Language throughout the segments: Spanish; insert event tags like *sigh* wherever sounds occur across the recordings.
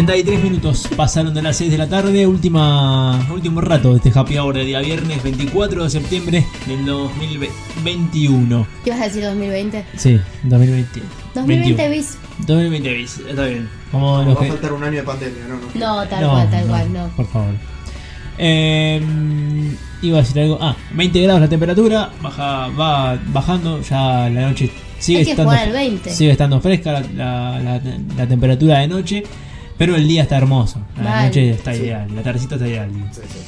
33 minutos pasaron de las 6 de la tarde, última, último rato de este happy hour de día viernes 24 de septiembre del 2021. ¿Qué vas a decir 2020? Sí, 2020. 2020 21. bis. 2020 bis, está bien. Como Va los a faltar un año de pandemia, ¿no? no. No, tal cual, tal cual, no. Por favor. Eh, iba a decir algo. Ah, 20 grados la temperatura, baja, va bajando, ya la noche sigue Hay que estando, jugar al 20. sigue estando fresca la, la- la- la temperatura de noche, pero el día está hermoso. La Mal. noche está Sí. ideal, la tardecita está ideal. Sí, sí.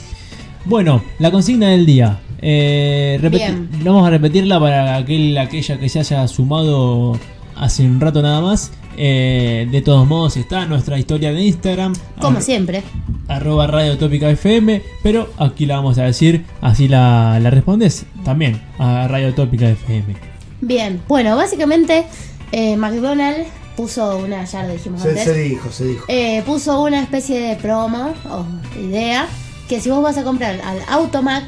Bueno, la consigna del día. Eh, Bien. Vamos a repetirla para aquel, aquella que se haya sumado hace un rato nada más. Eh, de todos modos está nuestra historia de Instagram. Como siempre. arroba Radio Tópica FM, pero aquí la vamos a decir, así la, la respondes también a Radio Tópica FM. Bien, bueno, básicamente eh, McDonald's puso una, ya lo dijimos Se, antes, se dijo, se dijo. eh, puso una especie de promo o idea que si vos vas a comprar al Automac,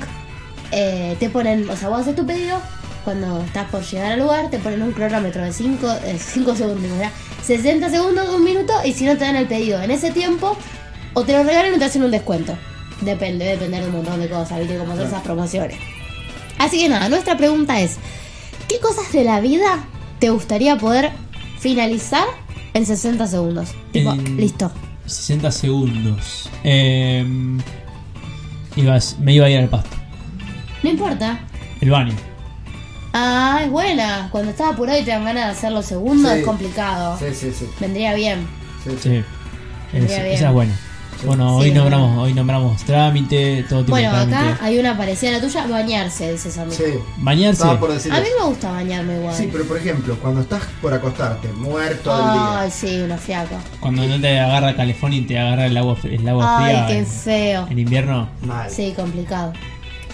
eh, te ponen, o sea, vos haces tu pedido, cuando estás por llegar al lugar, te ponen un cronómetro de 5 segundos, ¿verdad? 60 segundos, un minuto, y si no te dan el pedido en ese tiempo, o te lo regalan o te hacen un descuento. Depende, debe depender de un montón de cosas, ¿viste? Como son esas promociones. Así que nada, nuestra pregunta es, ¿qué cosas de la vida te gustaría poder finalizar en 60 segundos? Tipo, En- listo. 60 segundos. Eh, ibas- me iba a ir al pasto. No importa. El baño. Ah, es buena. Cuando estás apurado y te dan ganas de hacer los segundos Sí. es complicado. Sí, sí, sí. Vendría bien. sí, sí. Sí. Vendría Es- bien. esa es buena. Bueno, Sí, hoy nombramos, hoy nombramos trámite, todo tipo Bueno, de trámite. acá hay una parecida a la tuya, bañarse, dice Sammy. Sí. Bañarse. Estaba por decir A mí me gusta bañarme igual. Sí, pero por ejemplo, cuando estás por acostarte, muerto del día. Ay, sí, una fiaca. Cuando no te agarra calefón y te agarra el agua, el agua Ay, fría. qué en- feo. En invierno, Mal. Sí, complicado.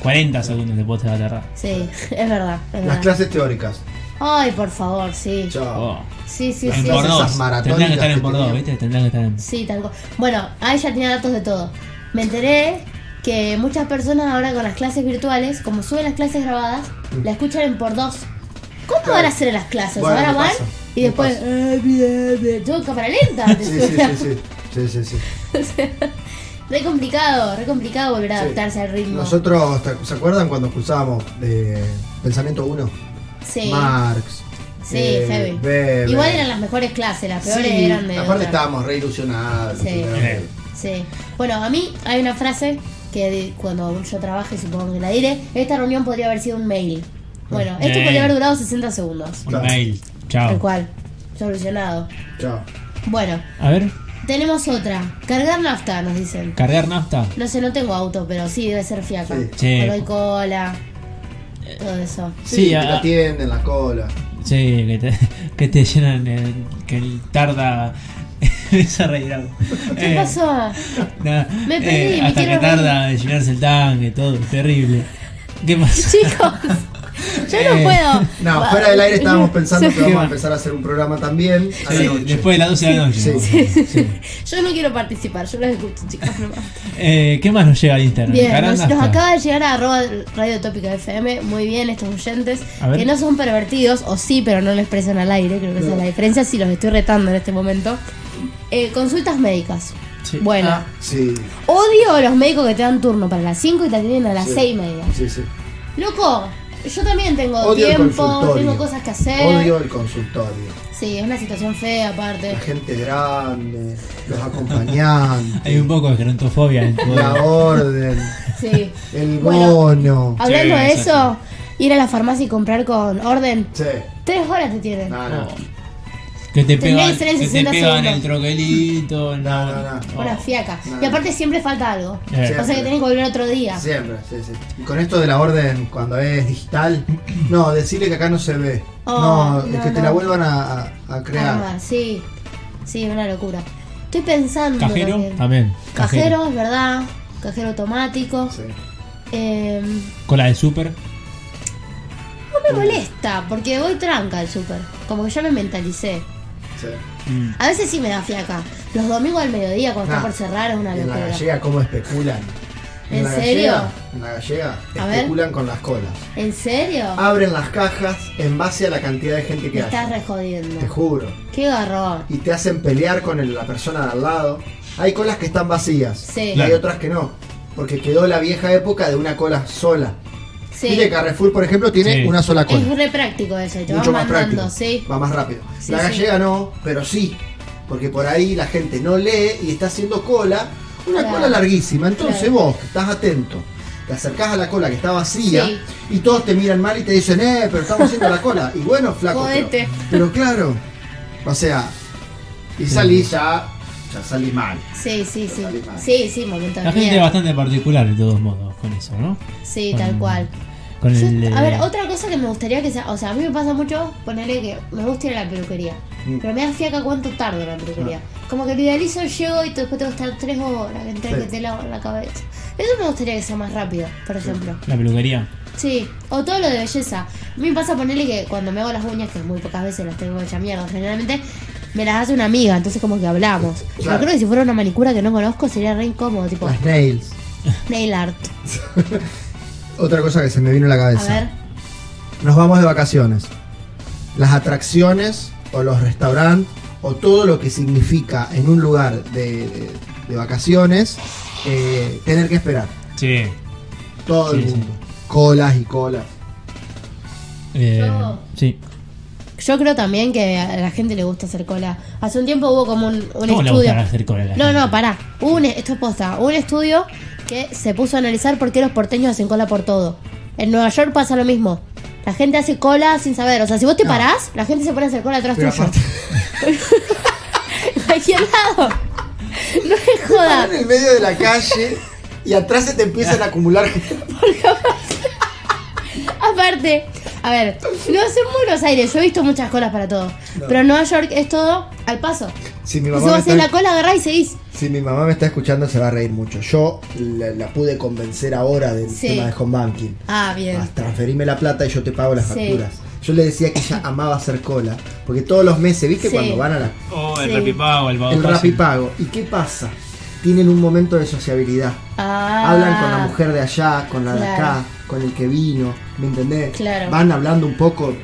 40 segundos después te va a aterrar. Sí, *laughs* es verdad. Es Las verdad. clases teóricas. Ay, por favor, sí. Chao. Oh. Sí, sí, En sí. por esas dos. maratónicas que estar en que por dos, tenían. ¿viste? Tendrán que estar en. Sí, tal cual. Bueno, ahí ya tenía datos de todo. Me enteré que muchas personas ahora con las clases virtuales, como suben las clases grabadas, la escuchan en por dos. ¿Cómo Claro. van a hacer en las clases? Bueno, ahora me van pasa, y me después. pasa. "Ay, bien, bien". Todo en cámara lenta. *laughs* te Sí, sí, suena. sí, sí. Sí, sí, sí. *laughs* Re complicado, re complicado volver a Sí. adaptarse al ritmo. Nosotros, ¿te- ¿se acuerdan cuando cursábamos de Pensamiento 1? Sí. Marx. Sí, eh, heavy. Weber. Igual eran las mejores clases, las peores Sí, eran de. Aparte otra. estábamos re ilusionados. Sí. Sí. Bueno, a mí hay una frase que cuando yo trabaje, supongo que la diré. Esta reunión podría haber sido un mail. Bueno, esto podría haber durado 60 segundos. Un Claro. mail. Tal Chao. cual. Solucionado. Chao. Bueno, A ver, tenemos otra. Cargar nafta, nos dicen. cargar nafta. No sé, no tengo auto, pero sí, debe ser fiaca. Sí. Sí. Cuando hay cola. Todo eso. Sí, Sí, que te atienden la cola. Sí, que te, que te llenan, el, que el tarda. *laughs* Reír algo. ¿Qué Eh, pasó? nada, Me perdí, me hasta que tarda de llenarse el tanque, todo, terrible. ¿Qué pasó? Chicos, *laughs* *laughs* yo no Eh, puedo. No, fuera del aire estábamos pensando que vamos a empezar a hacer un programa también a la noche. después de las 12 de la noche. Sí. Sí. *laughs* Yo no quiero participar, yo los escucho, chicos. nomás. Eh, ¿Qué más nos llega al Instagram? Bien, ¿Cargar nos, acaba de llegar a arroba Radio Tópica FM. Muy bien, estos oyentes A ver. que no son pervertidos, o sí, pero no lo expresan al aire. Creo que esa es la diferencia. Si los estoy retando en este momento. Eh, consultas médicas. Sí. Bueno, Ah, Sí, odio a los médicos que te dan turno para las 5 y te atienden a las Sí. 6 y media. sí, sí. Loco, yo también tengo Odio tiempo, tengo cosas que hacer. Odio el consultorio. Sí, es una situación fea aparte. La gente grande, los acompañantes, *laughs* Hay un poco de gerontofobia en todo. la orden, Sí. el Bueno. bono. Hablando Sí, de eso, ir a la farmacia y comprar con orden. Sí, Tres horas te tienen. no, no. Que te pegan, que ser en que te 60 pegan segundos. el troquelito. No, no, no. Oh. No. Y aparte siempre falta algo. Eh. O sea que tenés que volver otro día. Siempre, sí, sí. Y con esto de la orden cuando es digital, no, decirle que acá no se ve. Oh, no, no, que te la vuelvan a, a- a crear. Armar, sí. Sí, una locura. Estoy pensando. Cajero también. también. Cajero, es verdad. Cajero automático. Sí. Eh, Cola de súper. no me molesta, porque voy tranca al súper. Como que ya me mentalicé. Sí. Mm. A veces sí me da fiaca. Los domingos al mediodía, cuando Ah, está por cerrar, es una Y en la locura. gallega, cómo especulan. ¿En la serio? Gallega, en la gallega A ver. especulan con las colas. ¿En serio? Abren las cajas en base a la cantidad de gente que Me estás haya. re jodiendo. Te juro. Qué garrón. Y te hacen pelear con el- la persona de al lado. Hay colas que están vacías. Sí. Y hay otras que no. Porque quedó la vieja época de una cola sola. Sí. Viste, Carrefour, por ejemplo, tiene Sí. una sola cola. Es re práctico eso, te mucho más mandando, práctico. sí. Va más rápido. Sí, la sí. gallega no, pero sí. Porque por ahí la gente no lee y está haciendo cola. Una Claro. cola larguísima. Entonces Claro. vos, que estás atento, te acercás a la cola que está vacía Sí. y todos te miran mal y te dicen, eh, pero estamos haciendo la cola. Y bueno, flaco. Pero, claro. O sea, y salís ya, ya salís mal. Sí, sí, sí. Sí, sí, de La gente es bastante particular de todos modos con eso, ¿no? Sí, Con- tal cual. Con Yo- el. a ver, eh, otra cosa que me gustaría que sea, o sea, a mí me pasa mucho ponerle que me gusta ir a la peluquería, Mm. pero me da fiaca cuánto tardo en la peluquería. Como que lo idealizo, llego y después tengo que estar tres horas entre Sí. que te lavo la cabeza. Eso me gustaría que sea más rápido, por ejemplo. La peluquería. Sí, o todo lo de belleza. A mí me pasa ponerle que cuando me hago las uñas, que muy pocas veces las tengo hecha mierda, generalmente me las hace una amiga, entonces como que hablamos. Claro. creo que si fuera una manicura que no conozco sería re incómodo, tipo Las nails. Nail art. *laughs* Otra cosa que se me vino a la A cabeza. ver, Nos vamos de vacaciones. Las atracciones o los restaurantes o todo lo que significa en un lugar de, de- de vacaciones eh, tener que esperar. Sí. Todo el sí. mundo. Colas y colas. Eh, Yo- Sí. yo creo también que a la gente le gusta hacer cola. Hace un tiempo hubo como un, un ¿Cómo le estudio. gusta hacer cola a la No, gente? no, pará. Hubo un, esto es posta. Hubo un estudio que se puso a analizar por qué los porteños hacen cola por todo. En Nueva York pasa lo mismo. La gente hace cola sin saber. O sea, si vos te No. parás, la gente se pone a hacer cola atrás Pero tuyo. En *laughs* cualquier lado. No es joda. en el medio de la calle y atrás se te empiezan a acumular. *laughs* Aparte, a ver, no sé en Buenos Aires, yo he visto muchas colas para todo. Pero en Nueva York es todo al paso. Si mi Y si mamá vos haces está- la cola, agarrás y seguís. Si mi mamá me está escuchando se va a reír mucho. Yo la, la pude convencer ahora del Sí. tema de home banking. Ah, bien. A transferirme la plata y yo te pago las Sí. facturas. Yo le decía que ella amaba hacer cola. Porque todos los meses, ¿viste? Sí. Cuando van a la, Oh, el Sí. rapipago, el pago el rapipago. ¿Y qué pasa? Tienen un momento de sociabilidad. Ah, Hablan con la mujer de allá, con la de acá, con el que vino, ¿me entendés? Claro. Van hablando un poco,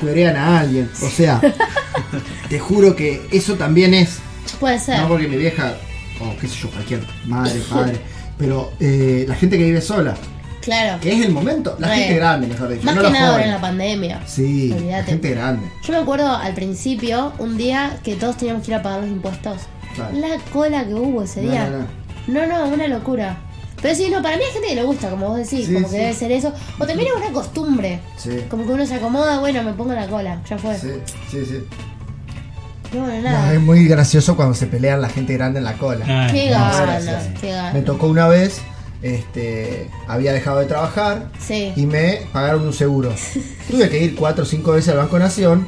cuerean a alguien. O sea, *laughs* te juro que eso también es Puede ser. No porque mi vieja, o qué sé yo, cualquier madre, padre, pero eh, la gente que vive sola, Claro. que es el momento, la gente grande, mejor dicho, Más no que nada ahora en la pandemia. Sí, la gente grande. Yo me acuerdo al principio, un día que todos teníamos que ir a pagar los impuestos. Claro. La cola que hubo ese No, día. no, no. No, no, una locura. Pero sí, no, para mí hay gente que le gusta, como vos decís, Sí, como que sí. debe ser eso. O también es una costumbre. Sí, Como que uno se acomoda, bueno, me pongo la cola, ya fue. sí, sí, sí. No, bueno, No, nada. es muy gracioso cuando se pelean la gente grande en la cola. Ah, qué ganas, qué Me ganas. tocó una vez, este, había dejado de trabajar Sí. y me pagaron un seguro. Tuve que ir cuatro o cinco veces al Banco Nación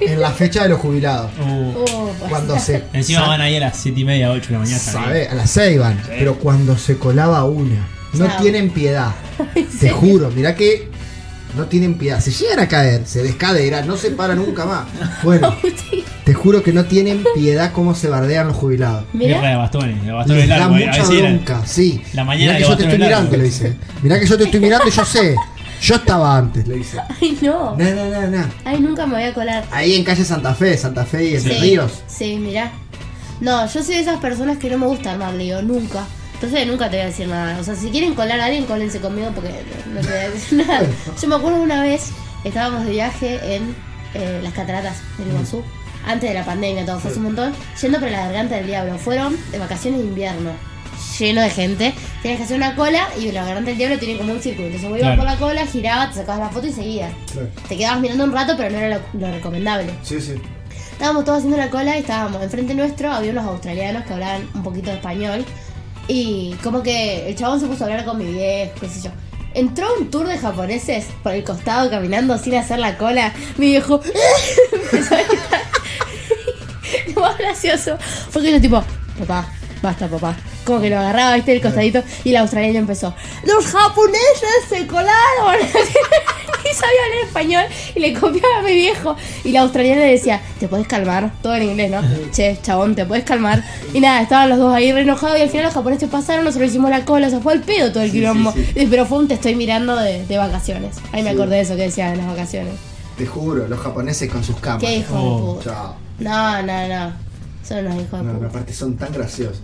en la fecha de los jubilados. *laughs* Uh. Cuando se *laughs* encima van ahí a las 7 y media, 8 de la mañana. Sabe, a las 6 van, pero cuando se colaba una, no tienen piedad. *laughs* Te juro, mirá que no tienen piedad. Se llegan a caer, se descaderan, no se para nunca más. Bueno, *laughs* te juro que no tienen piedad cómo se bardean los jubilados. Mira, de bastones, de bastones Les da eh, A mucha bronca, sí. La mañana Mirá que yo te estoy mirando, le dice. Mirá que yo te estoy mirando y yo sé. Yo estaba antes, le dice. ay no. No, no, no, no. Ay, nunca me voy a colar. Ahí en calle Santa Fe, Santa Fe y Entre Sí, Ríos. Sí, mira. No, yo soy de esas personas que no me gusta armar lío, nunca. Entonces nunca te voy a decir nada. O sea, si quieren colar a alguien, cólense conmigo porque no te voy a decir *laughs* nada. Yo me acuerdo una vez, estábamos de viaje en eh, las cataratas del Iguazú, antes de la pandemia, todo fue hace un montón, yendo por la garganta del diablo. Fueron de vacaciones de invierno, lleno de gente. Tienes que hacer una cola y la garganta del diablo tiene como un círculo. Entonces vos ibas Claro. por la cola, girabas, te sacabas la foto y seguías. Te quedabas mirando un rato, pero no era lo- lo recomendable. Sí, sí. Estábamos todos haciendo la cola y estábamos enfrente nuestro, había unos australianos que hablaban un poquito de español. Y como que el chabón se puso a hablar con mi viejo, qué sé yo. Entró un tour de japoneses por el costado caminando sin hacer la cola. Mi viejo empezó *laughs* a. Lo más gracioso fue que yo tipo, papá, basta papá. Como que lo agarraba, viste, el costadito y el australiano empezó, los japoneses se colaron. *laughs* *laughs* sabía leer español y le copiaba a mi viejo. Y la australiana le decía, ¿te puedes calmar? Todo en inglés, ¿no? *laughs* Che, chabón, ¿te puedes calmar? Y nada, estaban los dos ahí re enojados y al final los japoneses pasaron, nosotros hicimos la cola, se fue el pedo todo el Sí, quilombo. sí, Pero fue un te estoy mirando de, de vacaciones. Ahí me acordé de eso que decían en las vacaciones. Te juro, los japoneses con sus cámaras. Qué hijo Oh, de puta. Chao. No, no, no. Son unos hijos de No, no, puta. aparte son tan graciosos.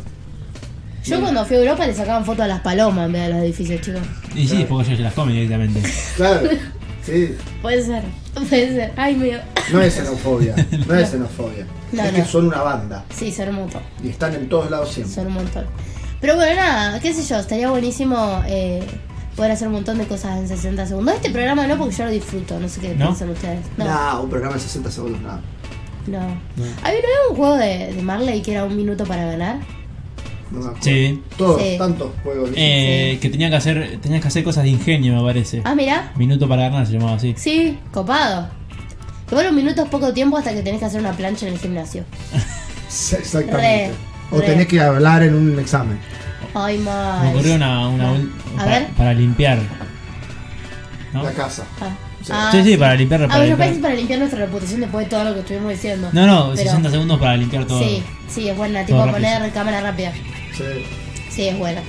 Yo cuando fui a Europa le sacaban fotos a las palomas en vez de los edificios, chicos. Y sí, porque ellos se las comen directamente. Claro. *laughs* Sí. Puede ser, puede ser. Ay, mío. No es xenofobia. No es xenofobia. *laughs* No, es no. que son una banda. Sí, son un montón. Y están en todos lados siempre. Son un montón. Pero bueno, nada, qué sé yo, estaría buenísimo eh, poder hacer un montón de cosas en 60 segundos. Este programa no, porque yo lo disfruto, no sé qué ¿No? piensan ustedes. No, Nah, un programa de 60 segundos, nada. no. ¿Había un juego de, de Marley que era un minuto para ganar? No me acuerdo. Sí. Todos, Sí. tantos juegos. Eh, que tenía que hacer, tenías que hacer cosas de ingenio, me parece. Ah, mira. Minuto para ganar se llamaba así. Sí, copado. Igual un minuto es poco tiempo hasta que tenés que hacer una plancha en el gimnasio. *laughs* Sí, Exactamente. Re, o re. tenés que hablar en un examen. Ay, Me mal. ocurrió una, una ul- a para, ver. para limpiar. ¿No? La casa. Ah. Sí. Ah, Sí, sí, para limpiar, Ah, para yo limpiar. pensé para limpiar nuestra reputación después de todo lo que estuvimos diciendo. No, no, Pero- 60 segundos para limpiar todo. Sí, sí, es buena. Tipo Todo poner cámara rápida. Sí. Sí, es buena.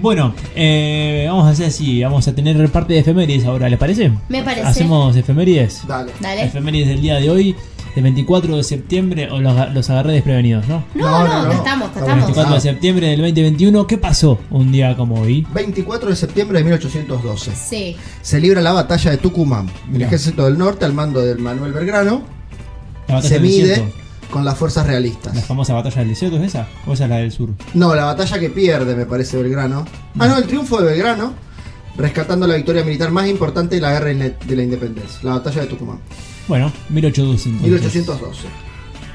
Bueno, eh, vamos a hacer así, vamos a tener parte de efemérides ahora, ¿les parece? Me parece. Hacemos efemérides. Dale. Dale. Efemérides del día de hoy, del 24 de septiembre, o los, los agarré desprevenidos, ¿no? No, No, no, no, no. estamos, que Estamos. estamos. 24 de septiembre del 2021, ¿qué pasó un día como hoy? 24 de septiembre de 1812. Sí. Se libra la batalla de Tucumán. El Mirá. ejército del norte, al mando del Manuel Belgrano, La batalla se del mide desierto. Con las fuerzas realistas. La famosa batalla del desierto es esa, o esa es la del sur. No, la batalla que pierde, me parece, Belgrano. Ah, no, el triunfo de Belgrano, rescatando la victoria militar más importante de la guerra de la independencia, la batalla de Tucumán. Bueno, 1812. entonces. 1812.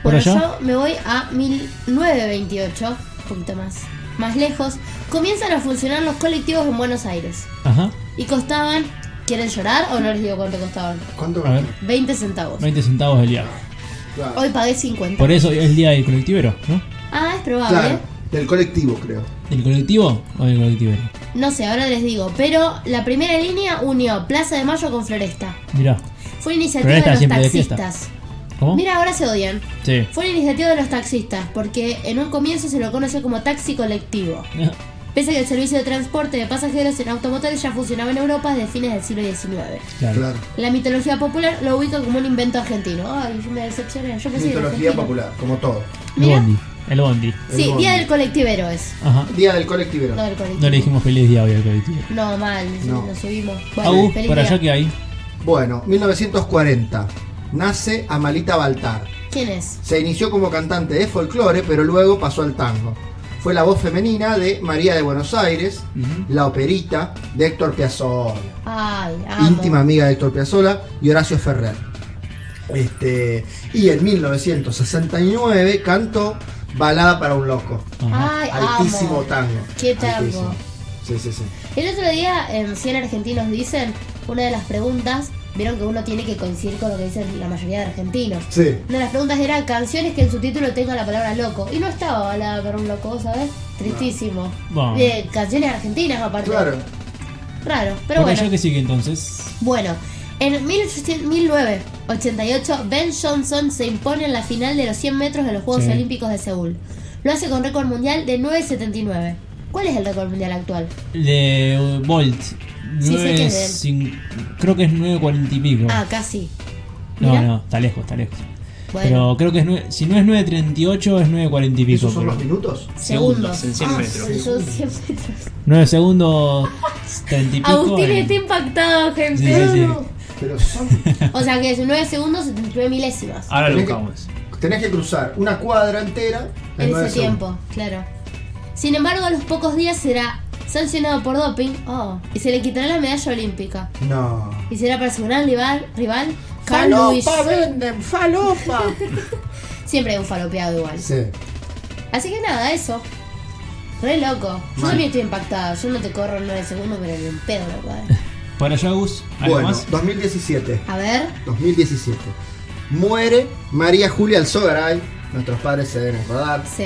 ¿Por Bueno, allá? yo me voy a 1928, un poquito más, más lejos. Comienzan a funcionar los colectivos en Buenos Aires. Ajá, Y costaban, ¿quieren llorar o no les digo cuánto costaban? ¿Cuánto? a ver, 20 centavos. 20 centavos del día. Claro. Hoy pagué 50. Por eso es el día del colectivero, ¿no? Ah, es probable. Claro, del colectivo, creo. ¿Del colectivo o del colectivero? No sé, ahora les digo. Pero la primera línea unió Plaza de Mayo con Floresta. Mirá, Fue iniciativa Floresta de los siempre de fiesta. taxistas. ¿cómo? Mira, ahora se odian. Sí. Fue una iniciativa de los taxistas, porque en un comienzo se lo conoció como taxi colectivo. *laughs* Pese a que el servicio de transporte de pasajeros en automóviles ya funcionaba en Europa desde fines del siglo XIX. Claro. La mitología popular lo ubica como un invento argentino. Ay, yo me decepcioné. Yo pensé Mitología popular, como todo. El Mira. bondi. El bondi. Sí, El bondi. Día del colectivero es. Ajá. Día del colectivero. No del colectivo. No le dijimos feliz día hoy al colectivo. No, mal, No. nos subimos. Bueno, feliz por allá que hay. Bueno, 1940. Nace Amalita Baltar. ¿Quién es? Se inició como cantante de folclore, pero luego pasó al tango. Fue la voz femenina de María de Buenos Aires, la operita de Héctor Piazzolla, Ay, íntima amiga de Héctor Piazzolla y Horacio Ferrer. Este, y en 1969 cantó Balada para un loco. Ay, Altísimo amo. tango. Qué tango. Altísimo. Sí, sí, sí. El otro día en 100 argentinos dicen, una de las preguntas, vieron que uno tiene que coincidir con lo que dicen la mayoría de argentinos. Sí. Una de las preguntas era canciones que en su título tenga la palabra loco. Y no estaba balada para un loco, ¿sabes? Tristísimo. Bueno. De canciones argentinas aparte. Claro. Raro, pero bueno. allá que sigue entonces. Bueno, en 1800 1988 Ben Johnson se impone en la final de los 100 metros de los Juegos Sí. Olímpicos de Seúl. Lo hace con récord mundial de 9.79. ¿Cuál es el récord mundial actual? De uh, Bolt. Sí, sé Nueve que es de él. cin- creo que es 9.40 y pico. Ah, casi. no, Mira. no, está lejos, está lejos. Bueno, Pero creo que es nueve- si no es 9.38 es 9.40 y pico. ¿Esos son pero- los minutos? segundos. en 100 Ah, metros. sí. Son 100 metros. 9 segundos 30 y pico. Agustín en- está impactado, gente. Sí, sí, sí. Pero son. *laughs* O sea que es 9 segundos 79 milésimas. Ahora lo buscamos. Tenés que cruzar una cuadra entera en en ese tiempo, claro. Sin embargo, a los pocos días será sancionado por doping oh, y se le quitará la medalla olímpica. No. Y será para su gran rival, rival Carl Lewis. venden! ¡Falopa! *laughs* Siempre hay un falopeado igual. sí. Así que nada, eso. Re loco. Yo también estoy impactada. Yo no te corro en 9 segundos, pero ni un pedo, loco. eh. Por allá, Gus, ¿algo Bueno, más? 2017. A ver. 2017. Muere María Julia Alzogaray. Nuestros padres se deben acordar. Sí.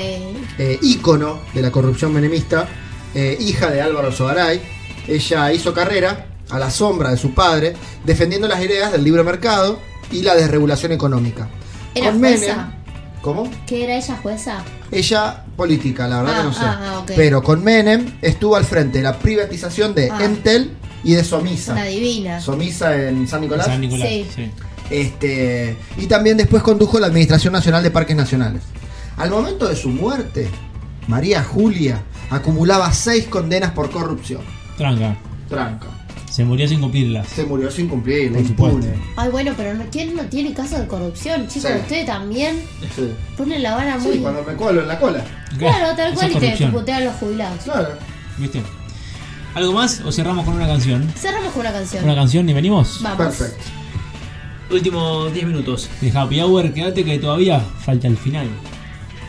eh, ícono de la corrupción menemista, eh, hija de Álvaro Sogaray. Ella hizo carrera a la sombra de su padre, defendiendo las ideas del libre mercado y la desregulación económica. ¿Era Con jueza? Menem, ¿Cómo? ¿Qué era ella jueza? Ella política, la verdad Ah, que no sé. ah, ah, ok. Pero con Menem estuvo al frente de la privatización de Ah. Entel y de Somisa. Una divina. Somisa en San Nicolás. San Nicolás. Sí. sí. Este, y también después condujo la Administración Nacional de Parques Nacionales. Al momento de su muerte, María Julia acumulaba seis condenas por corrupción. Tranca. Tranca. Se murió sin cumplirlas. Se murió sin cumplir, Por impune. supuesto. Ay, bueno, pero no, ¿quién no tiene caso de corrupción? Chicos, Sí. ustedes también Sí. ponen la vara muy... Sí, cuando me colo en la cola. Claro, tal cual, y te putean los jubilados. Claro. ¿Viste? ¿Algo más o cerramos con una canción? Cerramos con una canción. Una canción y venimos. Vamos. Perfecto. Últimos 10 minutos de Happy Hour. Quédate que todavía falta el final.